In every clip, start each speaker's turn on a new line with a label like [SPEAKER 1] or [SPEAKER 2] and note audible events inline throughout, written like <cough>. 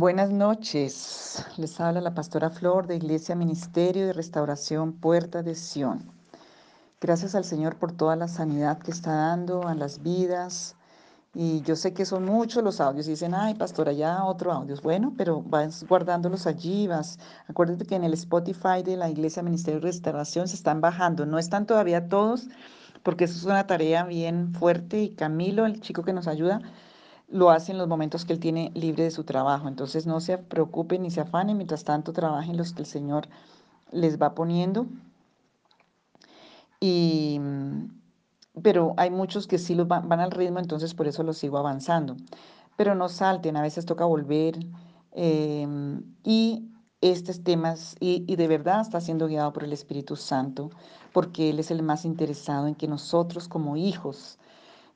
[SPEAKER 1] Buenas noches. Les habla la pastora Flor de Iglesia Ministerio de Restauración Puerta de Sion. Gracias al Señor por toda la sanidad que está dando a las vidas. Y yo sé que son muchos los audios. Dicen, ay, pastora, ya otro audio. Bueno, pero vas guardándolos allí. Vas. Acuérdate que en el Spotify de la Iglesia Ministerio de Restauración se están bajando. No están todavía todos, porque eso es una tarea bien fuerte. Y Camilo, el chico que nos ayuda, lo hace en los momentos que él tiene libre de su trabajo. Entonces no se preocupen ni se afanen, mientras tanto trabajen los que el Señor les va poniendo. Y, pero hay muchos que sí los van, al ritmo, entonces por eso los sigo avanzando. Pero no salten, a veces toca volver. Em, y estos temas, y, y de verdad está siendo guiado por el Espíritu Santo, porque Él es el más interesado en que nosotros como hijos,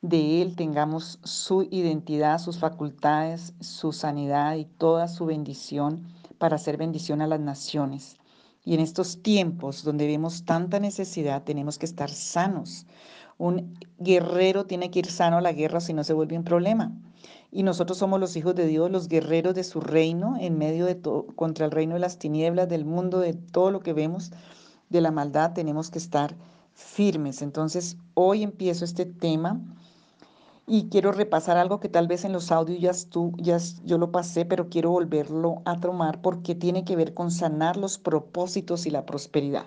[SPEAKER 1] de Él tengamos su identidad, sus facultades, su sanidad y toda su bendición para hacer bendición a las naciones. Y en estos tiempos donde vemos tanta necesidad, tenemos que estar sanos. Un guerrero tiene que ir sano a la guerra si no se vuelve un problema. Y nosotros somos los hijos de Dios, los guerreros de su reino, en medio de todo, contra el reino de las tinieblas, del mundo, de todo lo que vemos, de la maldad, tenemos que estar firmes. Entonces, hoy empiezo este tema y quiero repasar algo que tal vez en los audios ya, tú, ya yo lo pasé, pero quiero volverlo a tomar porque tiene que ver con sanar los propósitos y la prosperidad.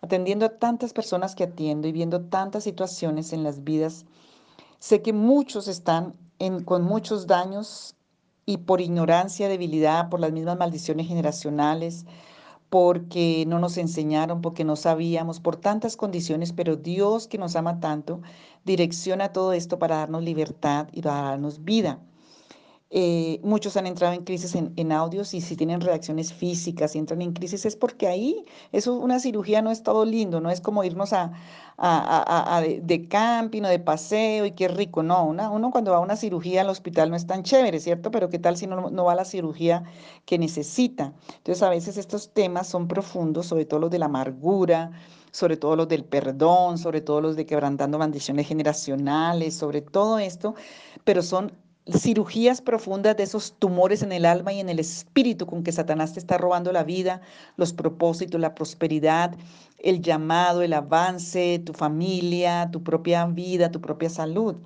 [SPEAKER 1] Atendiendo a tantas personas que atiendo y viendo tantas situaciones en las vidas, sé que muchos están con muchos daños y por ignorancia, debilidad, por las mismas maldiciones generacionales, porque no nos enseñaron, porque no sabíamos, por tantas condiciones, pero Dios que nos ama tanto, direcciona todo esto para darnos libertad y para darnos vida. Eh, muchos han entrado en crisis en, audios y si tienen reacciones físicas y entran en crisis es porque ahí eso, una cirugía no es todo lindo, no es como irnos a, de, camping o de paseo y qué rico, no, uno cuando va a una cirugía al hospital no es tan chévere, ¿cierto? Pero qué tal si no, no va a la cirugía que necesita. Entonces a veces estos temas son profundos, sobre todo los de la amargura, sobre todo los del perdón, sobre todo los de quebrantando maldiciones generacionales, sobre todo esto, pero son cirugías profundas de esos tumores en el alma y en el espíritu con que Satanás te está robando la vida, los propósitos, la prosperidad, el llamado, el avance, tu familia, tu propia vida, tu propia salud.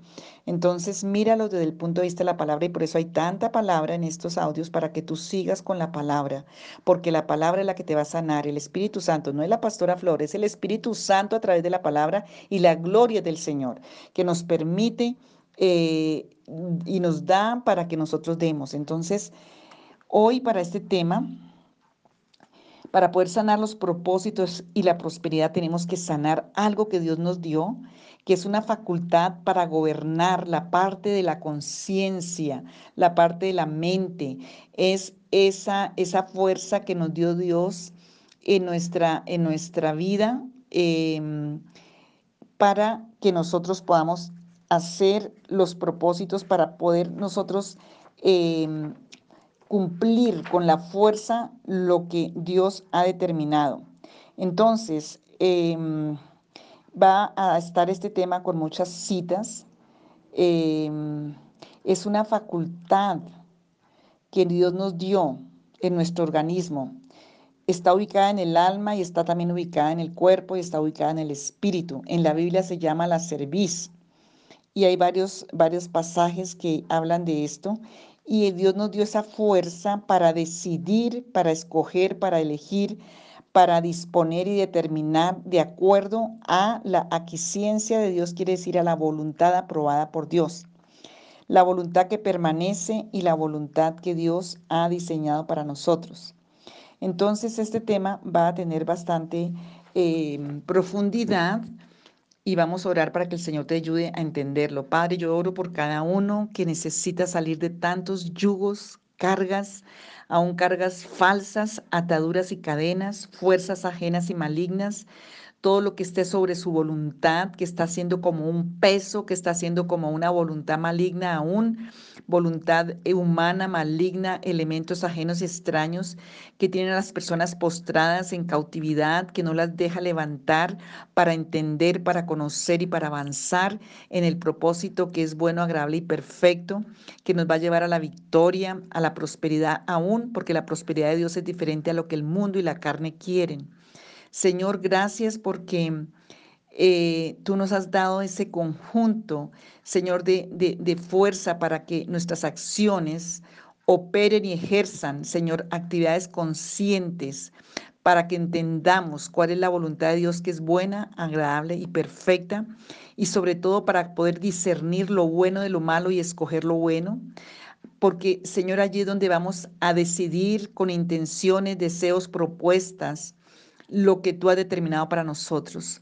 [SPEAKER 1] Entonces, míralo desde el punto de vista de la palabra y por eso hay tanta palabra en estos audios para que tú sigas con la palabra, porque la palabra es la que te va a sanar, el Espíritu Santo, no es la pastora Flores, es el Espíritu Santo a través de la palabra y la gloria del Señor, que nos permite eh, y nos da para que nosotros demos. Entonces, hoy para este tema, para poder sanar los propósitos y la prosperidad, tenemos que sanar algo que Dios nos dio, que es una facultad para gobernar la parte de la conciencia, la parte de la mente. Es esa, esa fuerza que nos dio Dios en nuestra, en nuestra vida em, para que nosotros podamos hacer los propósitos para poder nosotros em, cumplir con la fuerza lo que Dios ha determinado. Entonces, em, va a estar este tema con muchas citas. Em, es una facultad que Dios nos dio en nuestro organismo. Está ubicada en el alma y está también ubicada en el cuerpo y está ubicada en el espíritu. En la Biblia se llama la cerviz. Y hay varios, varios pasajes que hablan de esto. Y Dios nos dio esa fuerza para decidir, para escoger, para elegir, para disponer y determinar de acuerdo a la aquiescencia de Dios, quiere decir a la voluntad aprobada por Dios. La voluntad que permanece y la voluntad que Dios ha diseñado para nosotros. Entonces este tema va a tener bastante eh, profundidad y vamos a orar para que el Señor te ayude a entenderlo. Padre, yo oro por cada uno que necesita salir de tantos yugos, cargas, aún cargas falsas, ataduras y cadenas, fuerzas ajenas y malignas. Todo lo que esté sobre su voluntad, que está siendo como un peso, que está siendo como una voluntad maligna aún, voluntad humana maligna, elementos ajenos y extraños que tienen a las personas postradas en cautividad, que no las deja levantar para entender, para conocer y para avanzar en el propósito que es bueno, agradable y perfecto, que nos va a llevar a la victoria, a la prosperidad aún, porque la prosperidad de Dios es diferente a lo que el mundo y la carne quieren. Señor, gracias porque eh, tú nos has dado ese conjunto, Señor, de, de fuerza para que nuestras acciones operen y ejerzan, Señor, actividades conscientes para que entendamos cuál es la voluntad de Dios que es buena, agradable y perfecta, y sobre todo para poder discernir lo bueno de lo malo y escoger lo bueno. Porque, Señor, allí es donde vamos a decidir con intenciones, deseos, propuestas, lo que tú has determinado para nosotros.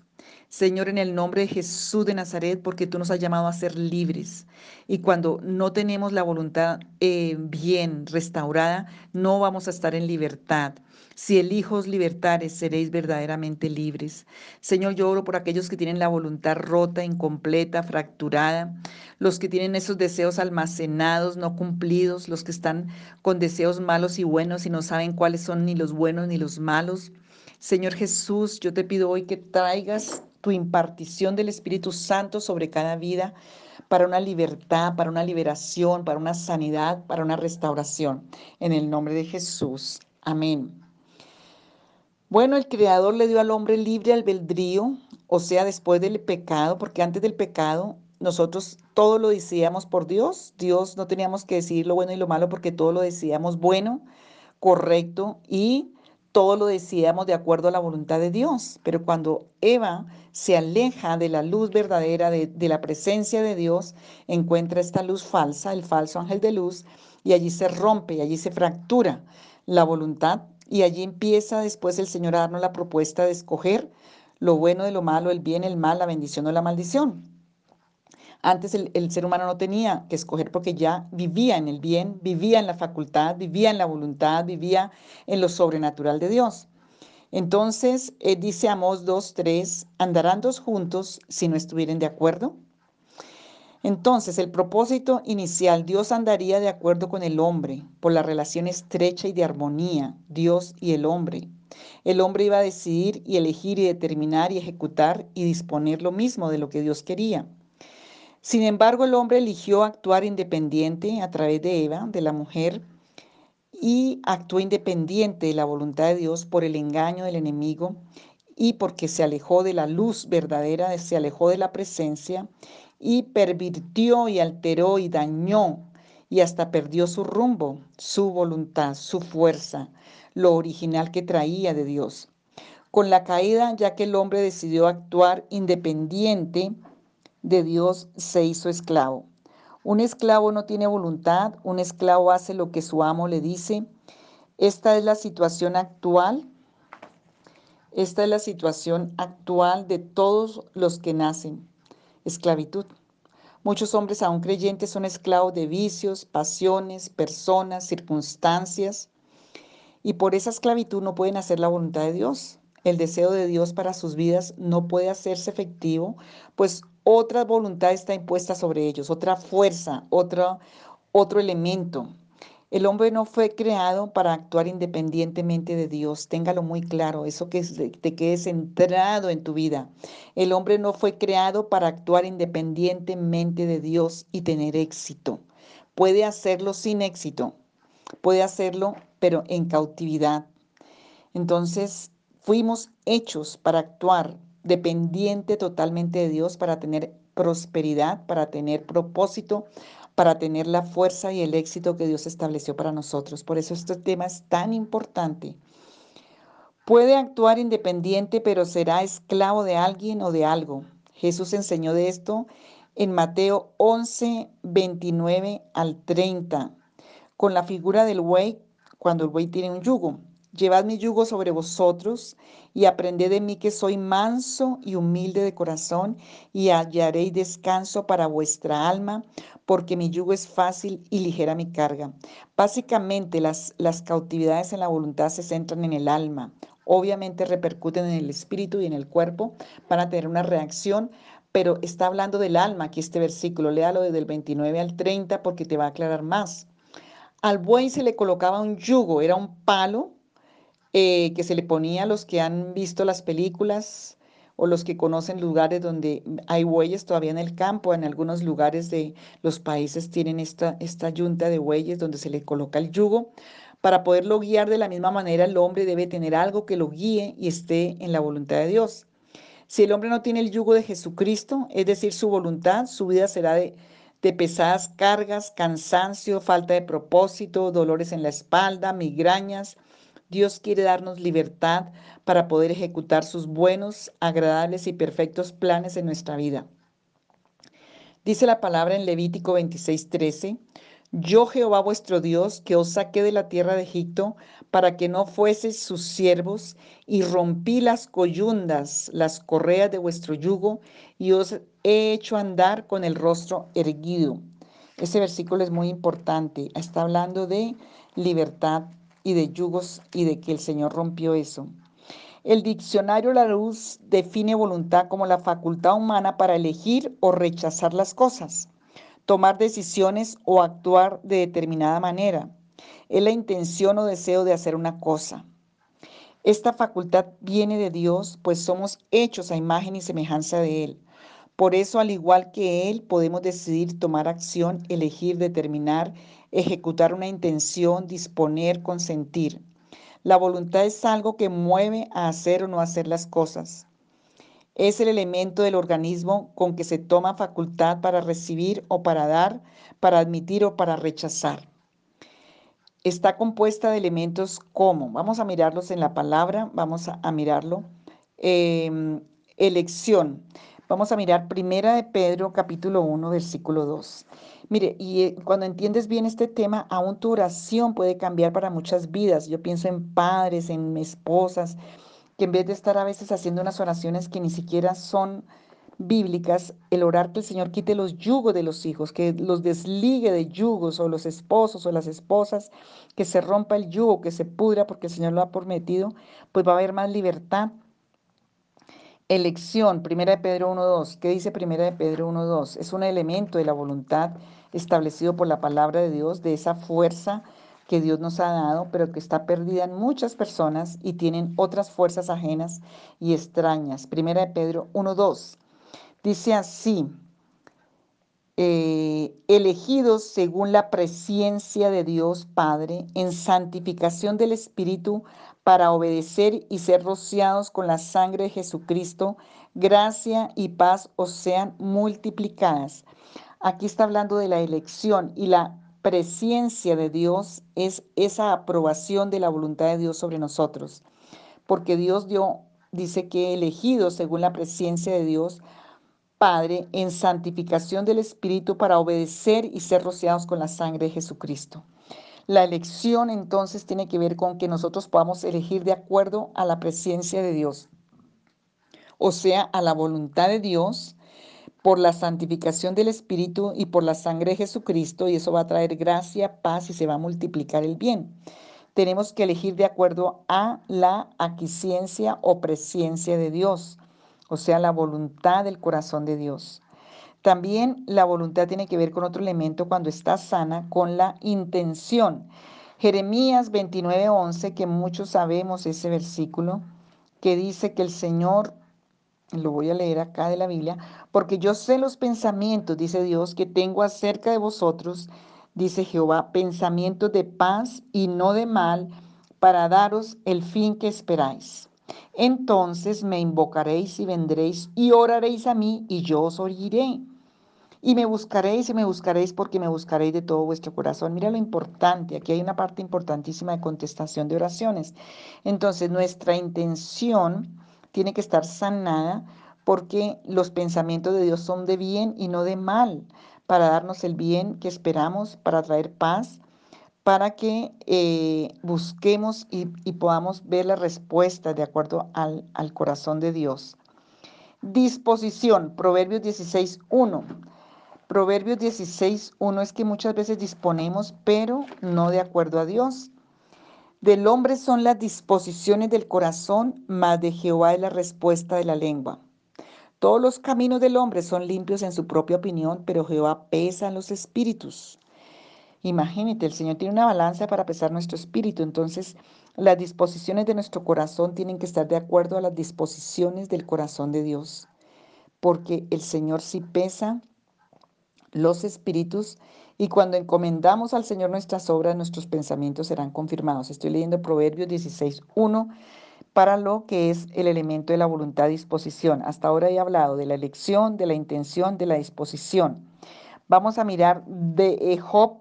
[SPEAKER 1] Señor, en el nombre de Jesús de Nazaret, porque tú nos has llamado a ser libres. Y cuando no tenemos la voluntad eh, bien restaurada, no vamos a estar en libertad. Si elijos libertares, seréis verdaderamente libres. Señor, yo oro por aquellos que tienen la voluntad rota, incompleta, fracturada, los que tienen esos deseos almacenados, no cumplidos, los que están con deseos malos y buenos y no saben cuáles son ni los buenos ni los malos. Señor Jesús, yo te pido hoy que traigas tu impartición del Espíritu Santo sobre cada vida para una libertad, para una liberación, para una sanidad, para una restauración. En el nombre de Jesús. Amén. Bueno, el Creador le dio al hombre libre albedrío, o sea, después del pecado, porque antes del pecado nosotros todo lo decíamos por Dios. Dios no teníamos que decir lo bueno y lo malo porque todo lo decíamos bueno, correcto y todo lo decíamos de acuerdo a la voluntad de Dios, pero cuando Eva se aleja de la luz verdadera, de, de, la presencia de Dios, encuentra esta luz falsa, el falso ángel de luz, y allí se rompe, y allí se fractura la voluntad, y allí empieza después el Señor a darnos la propuesta de escoger lo bueno de lo malo, el bien, el mal, la bendición o la maldición. Antes el, ser humano no tenía que escoger porque ya vivía en el bien, vivía en la facultad, vivía en la voluntad, vivía en lo sobrenatural de Dios. Entonces, eh, dice Amós 2.3, ¿andarán dos juntos si no estuvieran de acuerdo? Entonces, el propósito inicial, Dios andaría de acuerdo con el hombre por la relación estrecha y de armonía, Dios y el hombre. El hombre iba a decidir y elegir y determinar y ejecutar y disponer lo mismo de lo que Dios quería. Sin embargo, el hombre eligió actuar independiente a través de Eva, de la mujer, y actuó independiente de la voluntad de Dios por el engaño del enemigo y porque se alejó de la luz verdadera, se alejó de la presencia y pervirtió y alteró y dañó y hasta perdió su rumbo, su voluntad, su fuerza, lo original que traía de Dios. Con la caída, ya que el hombre decidió actuar independiente, de Dios se hizo esclavo. Un esclavo no tiene voluntad, un esclavo hace lo que su amo le dice. Esta es la situación actual. Esta es la situación actual de todos los que nacen. Esclavitud. Muchos hombres aún creyentes son esclavos de vicios, pasiones, personas, circunstancias, y por esa esclavitud no pueden hacer la voluntad de Dios. El deseo de Dios para sus vidas no puede hacerse efectivo, pues otra voluntad está impuesta sobre ellos, otra fuerza, otro, elemento. El hombre no fue creado para actuar independientemente de Dios. Téngalo muy claro, eso que te quede centrado en tu vida. El hombre no fue creado para actuar independientemente de Dios y tener éxito. Puede hacerlo sin éxito, puede hacerlo, pero en cautividad. Entonces, fuimos hechos para actuar dependiente totalmente de Dios para tener prosperidad, para tener propósito, para tener la fuerza y el éxito que Dios estableció para nosotros. Por eso este tema es tan importante. Puede actuar independiente, pero será esclavo de alguien o de algo. Jesús enseñó de esto en Mateo 11, 29 al 30, con la figura del buey, cuando el buey tiene un yugo. Llevad mi yugo sobre vosotros y aprended de mí que soy manso y humilde de corazón y hallaréis descanso para vuestra alma, porque mi yugo es fácil y ligera mi carga. Básicamente las, las cautividades en la voluntad se centran en el alma obviamente repercuten en el espíritu y en el cuerpo, van a tener una reacción, pero está hablando del alma aquí este versículo, léalo desde el 29 al 30 porque te va a aclarar más. Al buey se le colocaba un yugo, era un palo eh, que se le ponía a los que han visto las películas o los que conocen lugares donde hay bueyes todavía en el campo, en algunos lugares de los países tienen esta, esta yunta de bueyes donde se le coloca el yugo. Para poderlo guiar de la misma manera, el hombre debe tener algo que lo guíe y esté en la voluntad de Dios. Si el hombre no tiene el yugo de Jesucristo, es decir, su voluntad, su vida será de, de pesadas cargas, cansancio, falta de propósito, dolores en la espalda, migrañas, Dios quiere darnos libertad para poder ejecutar sus buenos, agradables y perfectos planes en nuestra vida. Dice la palabra en Levítico 26:13, Yo Jehová vuestro Dios, que os saqué de la tierra de Egipto, para que no fueseis sus siervos, y rompí las coyundas, las correas de vuestro yugo, y os he hecho andar con el rostro erguido. Ese versículo es muy importante. Está hablando de libertad y de yugos y de que el Señor rompió eso. El diccionario La Luz define voluntad como la facultad humana para elegir o rechazar las cosas, tomar decisiones o actuar de determinada manera. Es la intención o deseo de hacer una cosa. Esta facultad viene de Dios, pues somos hechos a imagen y semejanza de Él. Por eso, al igual que Él, podemos decidir tomar acción, elegir, determinar, ejecutar una intención, disponer, consentir. La voluntad es algo que mueve a hacer o no hacer las cosas. Es el elemento del organismo con que se toma facultad para recibir o para dar, para admitir o para rechazar. Está compuesta de elementos como, vamos a mirarlos en la palabra, vamos a, mirarlo, em, elección. Vamos a mirar Primera de Pedro, capítulo 1, versículo 2. Mire, y eh, cuando entiendes bien este tema, aún tu oración puede cambiar para muchas vidas. Yo pienso en padres, en esposas, que en vez de estar a veces haciendo unas oraciones que ni siquiera son bíblicas, el orar que el Señor quite los yugos de los hijos, que los desligue de yugos o los esposos o las esposas, que se rompa el yugo, que se pudra porque el Señor lo ha prometido, pues va a haber más libertad Elección, Primera de Pedro 1.2. ¿Qué dice Primera de Pedro 1.2? Es un elemento de la voluntad establecido por la palabra de Dios, de esa fuerza que Dios nos ha dado, pero que está perdida en muchas personas y tienen otras fuerzas ajenas y extrañas. Primera de Pedro 1.2. Dice así, eh, elegidos según la presencia de Dios Padre, en santificación del Espíritu, para obedecer y ser rociados con la sangre de Jesucristo, gracia y paz os sean multiplicadas. Aquí está hablando de la elección y la presencia de Dios es esa aprobación de la voluntad de Dios sobre nosotros, porque Dios dio, dice que elegidos según la presencia de Dios, Padre, en santificación del Espíritu para obedecer y ser rociados con la sangre de Jesucristo. La elección entonces tiene que ver con que nosotros podamos elegir de acuerdo a la presencia de Dios, o sea, a la voluntad de Dios, por la santificación del Espíritu y por la sangre de Jesucristo, y eso va a traer gracia, paz y se va a multiplicar el bien. Tenemos que elegir de acuerdo a la aquiciencia o presencia de Dios o sea, la voluntad del corazón de Dios. También la voluntad tiene que ver con otro elemento cuando está sana, con la intención. Jeremías 29:11, que muchos sabemos ese versículo, que dice que el Señor, lo voy a leer acá de la Biblia, porque yo sé los pensamientos, dice Dios, que tengo acerca de vosotros, dice Jehová, pensamientos de paz y no de mal, para daros el fin que esperáis. Entonces me invocaréis y vendréis y oraréis a mí y yo os oiré. Y me buscaréis y me buscaréis porque me buscaréis de todo vuestro corazón. Mira lo importante, aquí hay una parte importantísima de contestación de oraciones. Entonces nuestra intención tiene que estar sanada porque los pensamientos de Dios son de bien y no de mal, para darnos el bien que esperamos, para traer paz, para que eh, busquemos y, podamos ver la respuesta de acuerdo al, al corazón de Dios. Disposición, Proverbios 16.1. Proverbios 16.1 es que muchas veces disponemos, pero no de acuerdo a Dios. Del hombre son las disposiciones del corazón, mas de Jehová es la respuesta de la lengua. Todos los caminos del hombre son limpios en su propia opinión, pero Jehová pesa en los espíritus. Imagínate, el Señor tiene una balanza para pesar nuestro espíritu, entonces las disposiciones de nuestro corazón tienen que estar de acuerdo a las disposiciones del corazón de Dios, porque el Señor sí pesa los espíritus y cuando encomendamos al Señor nuestras obras, nuestros pensamientos serán confirmados. Estoy leyendo Proverbios 16.1 para lo que es el elemento de la voluntad disposición. Hasta ahora he hablado de la elección, de la intención, de la disposición. Vamos a mirar de Job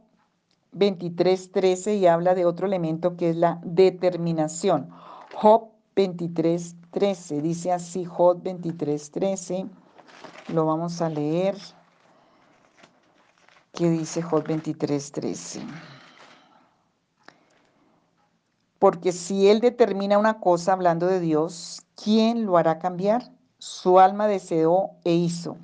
[SPEAKER 1] 23.13 y habla de otro elemento que es la determinación. Job 23.13, dice así Job 23.13, lo vamos a leer. ¿Qué dice Job 23:13? Porque si Él determina una cosa hablando de Dios, ¿quién lo hará cambiar? Su alma deseó e hizo.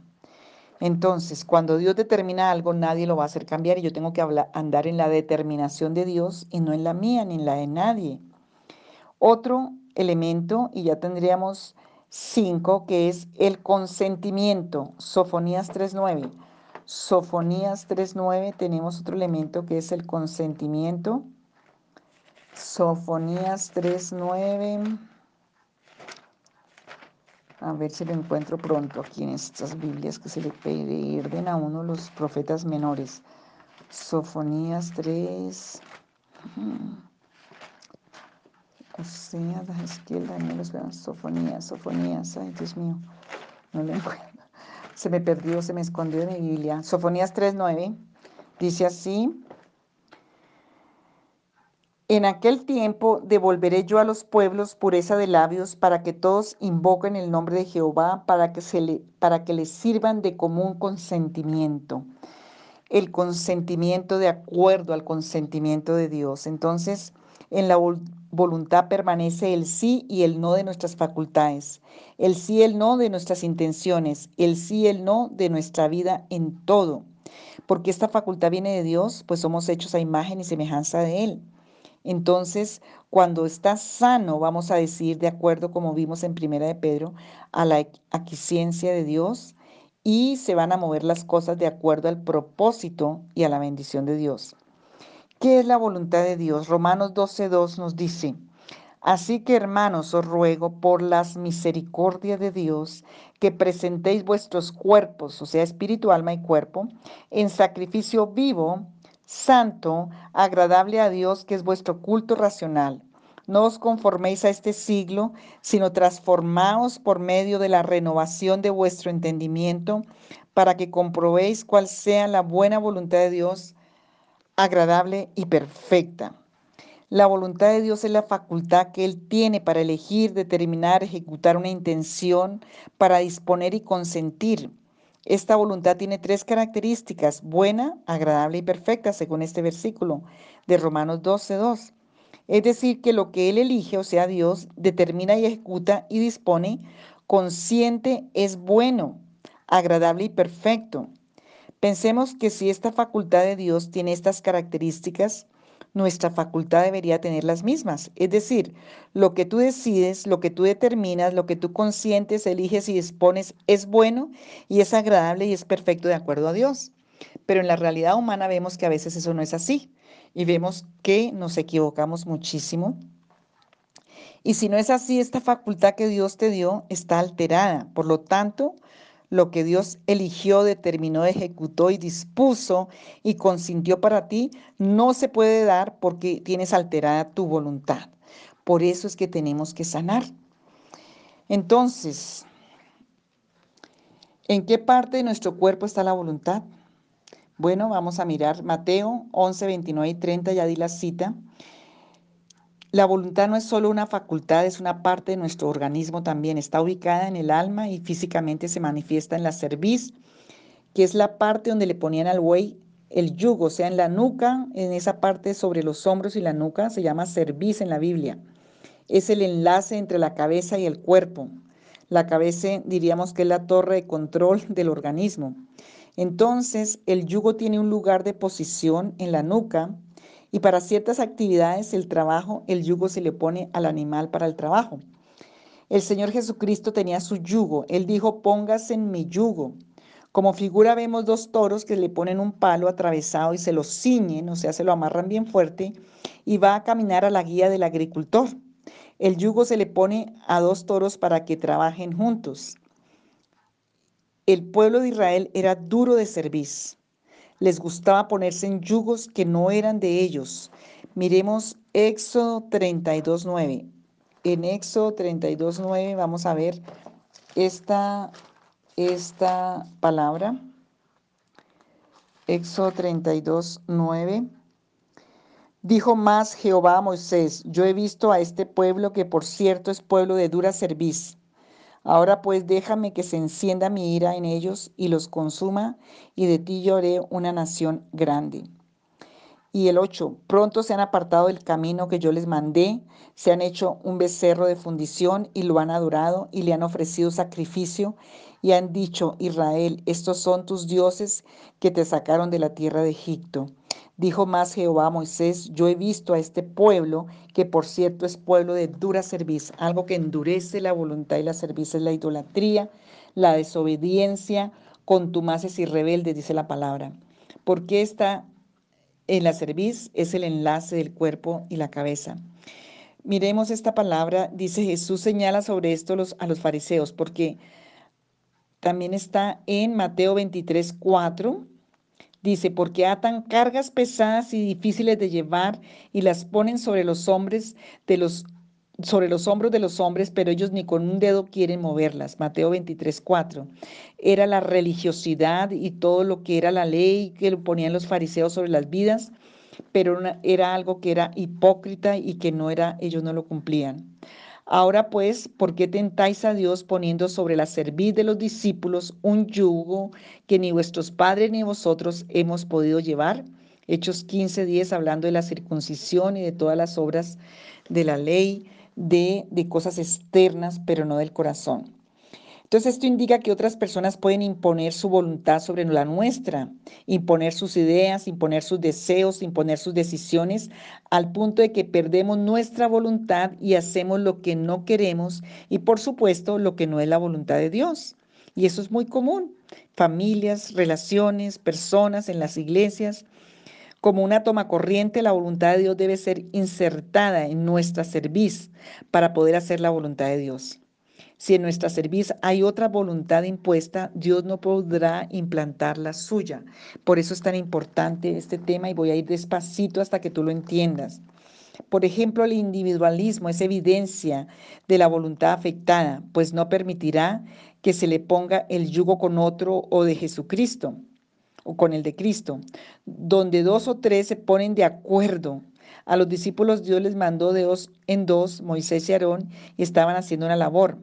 [SPEAKER 1] Entonces, cuando Dios determina algo, nadie lo va a hacer cambiar y yo tengo que andar en la determinación de Dios y no en la mía ni en la de nadie. Otro elemento, y ya tendríamos cinco, que es el consentimiento. Sofonías 3.9. Sofonías 3.9 tenemos otro elemento que es el consentimiento. Sofonías 3.9. A ver si lo encuentro pronto aquí en estas Biblias que se le pierden a uno los profetas menores. Sofonías 3. O sea, Ezequiel, Daniel, Sofonías, Sofonías. Ay, Dios mío, no lo encuentro se me perdió, se me escondió de mi Biblia. Sofonías 3.9 dice así. En aquel tiempo devolveré yo a los pueblos pureza de labios para que todos invoquen el nombre de Jehová, para que, se le, para que les sirvan de común consentimiento. El consentimiento de acuerdo al consentimiento de Dios. Entonces, en la voluntad permanece el sí y el no de nuestras facultades, el sí y el no de nuestras intenciones, el sí y el no de nuestra vida en todo. Porque esta facultad viene de Dios, pues somos hechos a imagen y semejanza de Él. Entonces, cuando está sano, vamos a decir, de acuerdo como vimos en Primera de Pedro, a la aquiescencia de Dios y se van a mover las cosas de acuerdo al propósito y a la bendición de Dios. ¿Qué es la voluntad de Dios? Romanos 12.2 nos dice, Así que hermanos, os ruego por las misericordias de Dios que presentéis vuestros cuerpos, o sea, espíritu, alma y cuerpo, en sacrificio vivo, santo, agradable a Dios, que es vuestro culto racional. No os conforméis a este siglo, sino transformaos por medio de la renovación de vuestro entendimiento, para que comprobéis cuál sea la buena voluntad de Dios, agradable y perfecta. La voluntad de Dios es la facultad que Él tiene para elegir, determinar, ejecutar una intención, para disponer y consentir. Esta voluntad tiene tres características, buena, agradable y perfecta, según este versículo de Romanos 12.2. Es decir, que lo que Él elige, o sea, Dios, determina y ejecuta y dispone, consciente es bueno, agradable y perfecto. Pensemos que si esta facultad de Dios tiene estas características, nuestra facultad debería tener las mismas. Es decir, lo que tú decides, lo que tú determinas, lo que tú consientes, eliges y dispones es bueno y es agradable y es perfecto de acuerdo a Dios. Pero en la realidad humana vemos que a veces eso no es así y vemos que nos equivocamos muchísimo. Y si no es así, esta facultad que Dios te dio está alterada. Por lo tanto, lo que Dios eligió, determinó, ejecutó y dispuso y consintió para ti, no se puede dar porque tienes alterada tu voluntad. Por eso es que tenemos que sanar. Entonces, ¿en qué parte de nuestro cuerpo está la voluntad? Bueno, vamos a mirar Mateo 11, 29 y 30, ya di la cita. La voluntad no es solo una facultad, es una parte de nuestro organismo también. Está ubicada en el alma y físicamente se manifiesta en la cerviz, que es la parte donde le ponían al buey el yugo, o sea, en la nuca, en esa parte sobre los hombros y la nuca, se llama cerviz en la Biblia. Es el enlace entre la cabeza y el cuerpo. La cabeza diríamos que es la torre de control <laughs> del organismo. Entonces, el yugo tiene un lugar de posición en la nuca Y para ciertas actividades, el trabajo, el yugo se le pone al animal para el trabajo. El Señor Jesucristo tenía su yugo. Él dijo, póngase en mi yugo. Como figura vemos dos toros que le ponen un palo atravesado y se lo ciñen, o sea, se lo amarran bien fuerte, y va a caminar a la guía del agricultor. El yugo se le pone a dos toros para que trabajen juntos. El pueblo de Israel era duro de cerviz. Les gustaba ponerse en yugos que no eran de ellos. Miremos Éxodo 32.9 en Éxodo 32.9 vamos a ver esta, esta palabra. Éxodo 32.9. Dijo más Jehová a Moisés, yo he visto a este pueblo que por cierto es pueblo de dura cerviz. Ahora pues déjame que se encienda mi ira en ellos y los consuma, y de ti haré una nación grande. Y el 8, pronto se han apartado del camino que yo les mandé, se han hecho un becerro de fundición y lo han adorado y le han ofrecido sacrificio y han dicho, Israel, estos son tus dioses que te sacaron de la tierra de Egipto. Dijo más Jehová a Moisés, yo he visto a este pueblo, que por cierto es pueblo de dura serviz, algo que endurece la voluntad y la servicio es la idolatría, la desobediencia, contumaces y rebeldes, dice la palabra. ¿Por qué está en la cerviz es el enlace del cuerpo y la cabeza. Miremos esta palabra, dice Jesús señala sobre esto los, a los fariseos, porque también está en Mateo 23, 4. Dice, porque atan cargas pesadas y difíciles de llevar y las ponen sobre los hombres de los sobre los hombros de los hombres, pero ellos ni con un dedo quieren moverlas. Mateo 23, 4. Era la religiosidad y todo lo que era la ley que ponían los fariseos sobre las vidas, pero era algo que era hipócrita y que no era, ellos no lo cumplían. Ahora pues, ¿por qué tentáis a Dios poniendo sobre la cerviz de los discípulos un yugo que ni vuestros padres ni vosotros hemos podido llevar? Hechos 15, 10, hablando de la circuncisión y de todas las obras de la ley de, cosas externas, pero no del corazón. Entonces esto indica que otras personas pueden imponer su voluntad sobre la nuestra, imponer sus ideas, imponer sus deseos, imponer sus decisiones, al punto de que perdemos nuestra voluntad y hacemos lo que no queremos y por supuesto lo que no es la voluntad de Dios. Y eso es muy común. Familias, relaciones, personas en las iglesias como una toma corriente, la voluntad de Dios debe ser insertada en nuestra cerviz para poder hacer la voluntad de Dios. Si en nuestra cerviz hay otra voluntad impuesta, Dios no podrá implantar la suya. Por eso es tan importante este tema y voy a ir despacito hasta que tú lo entiendas. Por ejemplo, el individualismo es evidencia de la voluntad afectada, pues no permitirá que se le ponga el yugo con otro o de Jesucristo o con el de Cristo, donde dos o tres se ponen de acuerdo. A los discípulos Dios les mandó de dos en dos, Moisés y Aarón, y estaban haciendo una labor.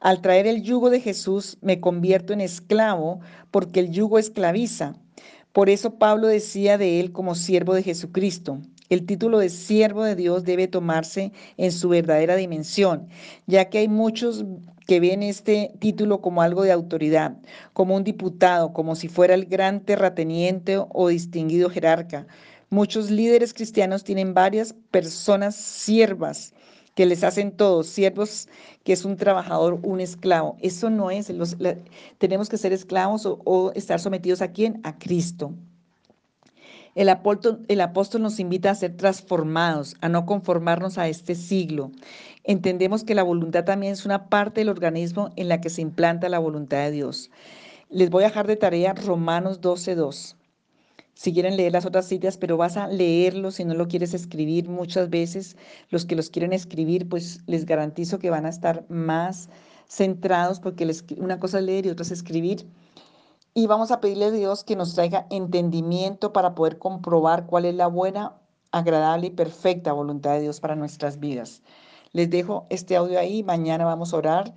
[SPEAKER 1] Al traer el yugo de Jesús me convierto en esclavo porque el yugo esclaviza. Por eso Pablo decía de él como siervo de Jesucristo. El título de siervo de Dios debe tomarse en su verdadera dimensión, ya que hay muchos que ven este título como algo de autoridad, como un diputado, como si fuera el gran terrateniente o distinguido jerarca. Muchos líderes cristianos tienen varias personas siervas que les hacen todo, siervos que es un trabajador, un esclavo. Eso no es, tenemos que ser esclavos o, o estar sometidos a quién? A Cristo. El apóstol, el apóstol nos invita a ser transformados, a no conformarnos a este siglo. Entendemos que la voluntad también es una parte del organismo en la que se implanta la voluntad de Dios. Les voy a dejar de tarea Romanos 12.2. Si quieren leer las otras citas, pero vas a leerlo si no lo quieres escribir muchas veces. Los que los quieren escribir, pues les garantizo que van a estar más centrados porque una cosa es leer y otra es escribir. Y vamos a pedirle a Dios que nos traiga entendimiento para poder comprobar cuál es la buena, agradable y perfecta voluntad de Dios para nuestras vidas. Les dejo este audio ahí, mañana vamos a orar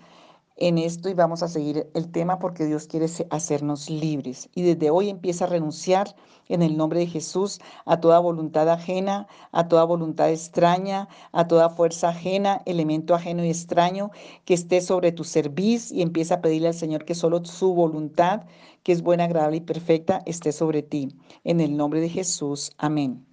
[SPEAKER 1] en esto y vamos a seguir el tema porque Dios quiere hacernos libres. Y desde hoy empieza a renunciar en el nombre de Jesús a toda voluntad ajena, a toda voluntad extraña, a toda fuerza ajena, elemento ajeno y extraño que esté sobre tu servicio y empieza a pedirle al Señor que solo su voluntad, que es buena, agradable y perfecta, esté sobre ti. En el nombre de Jesús. Amén.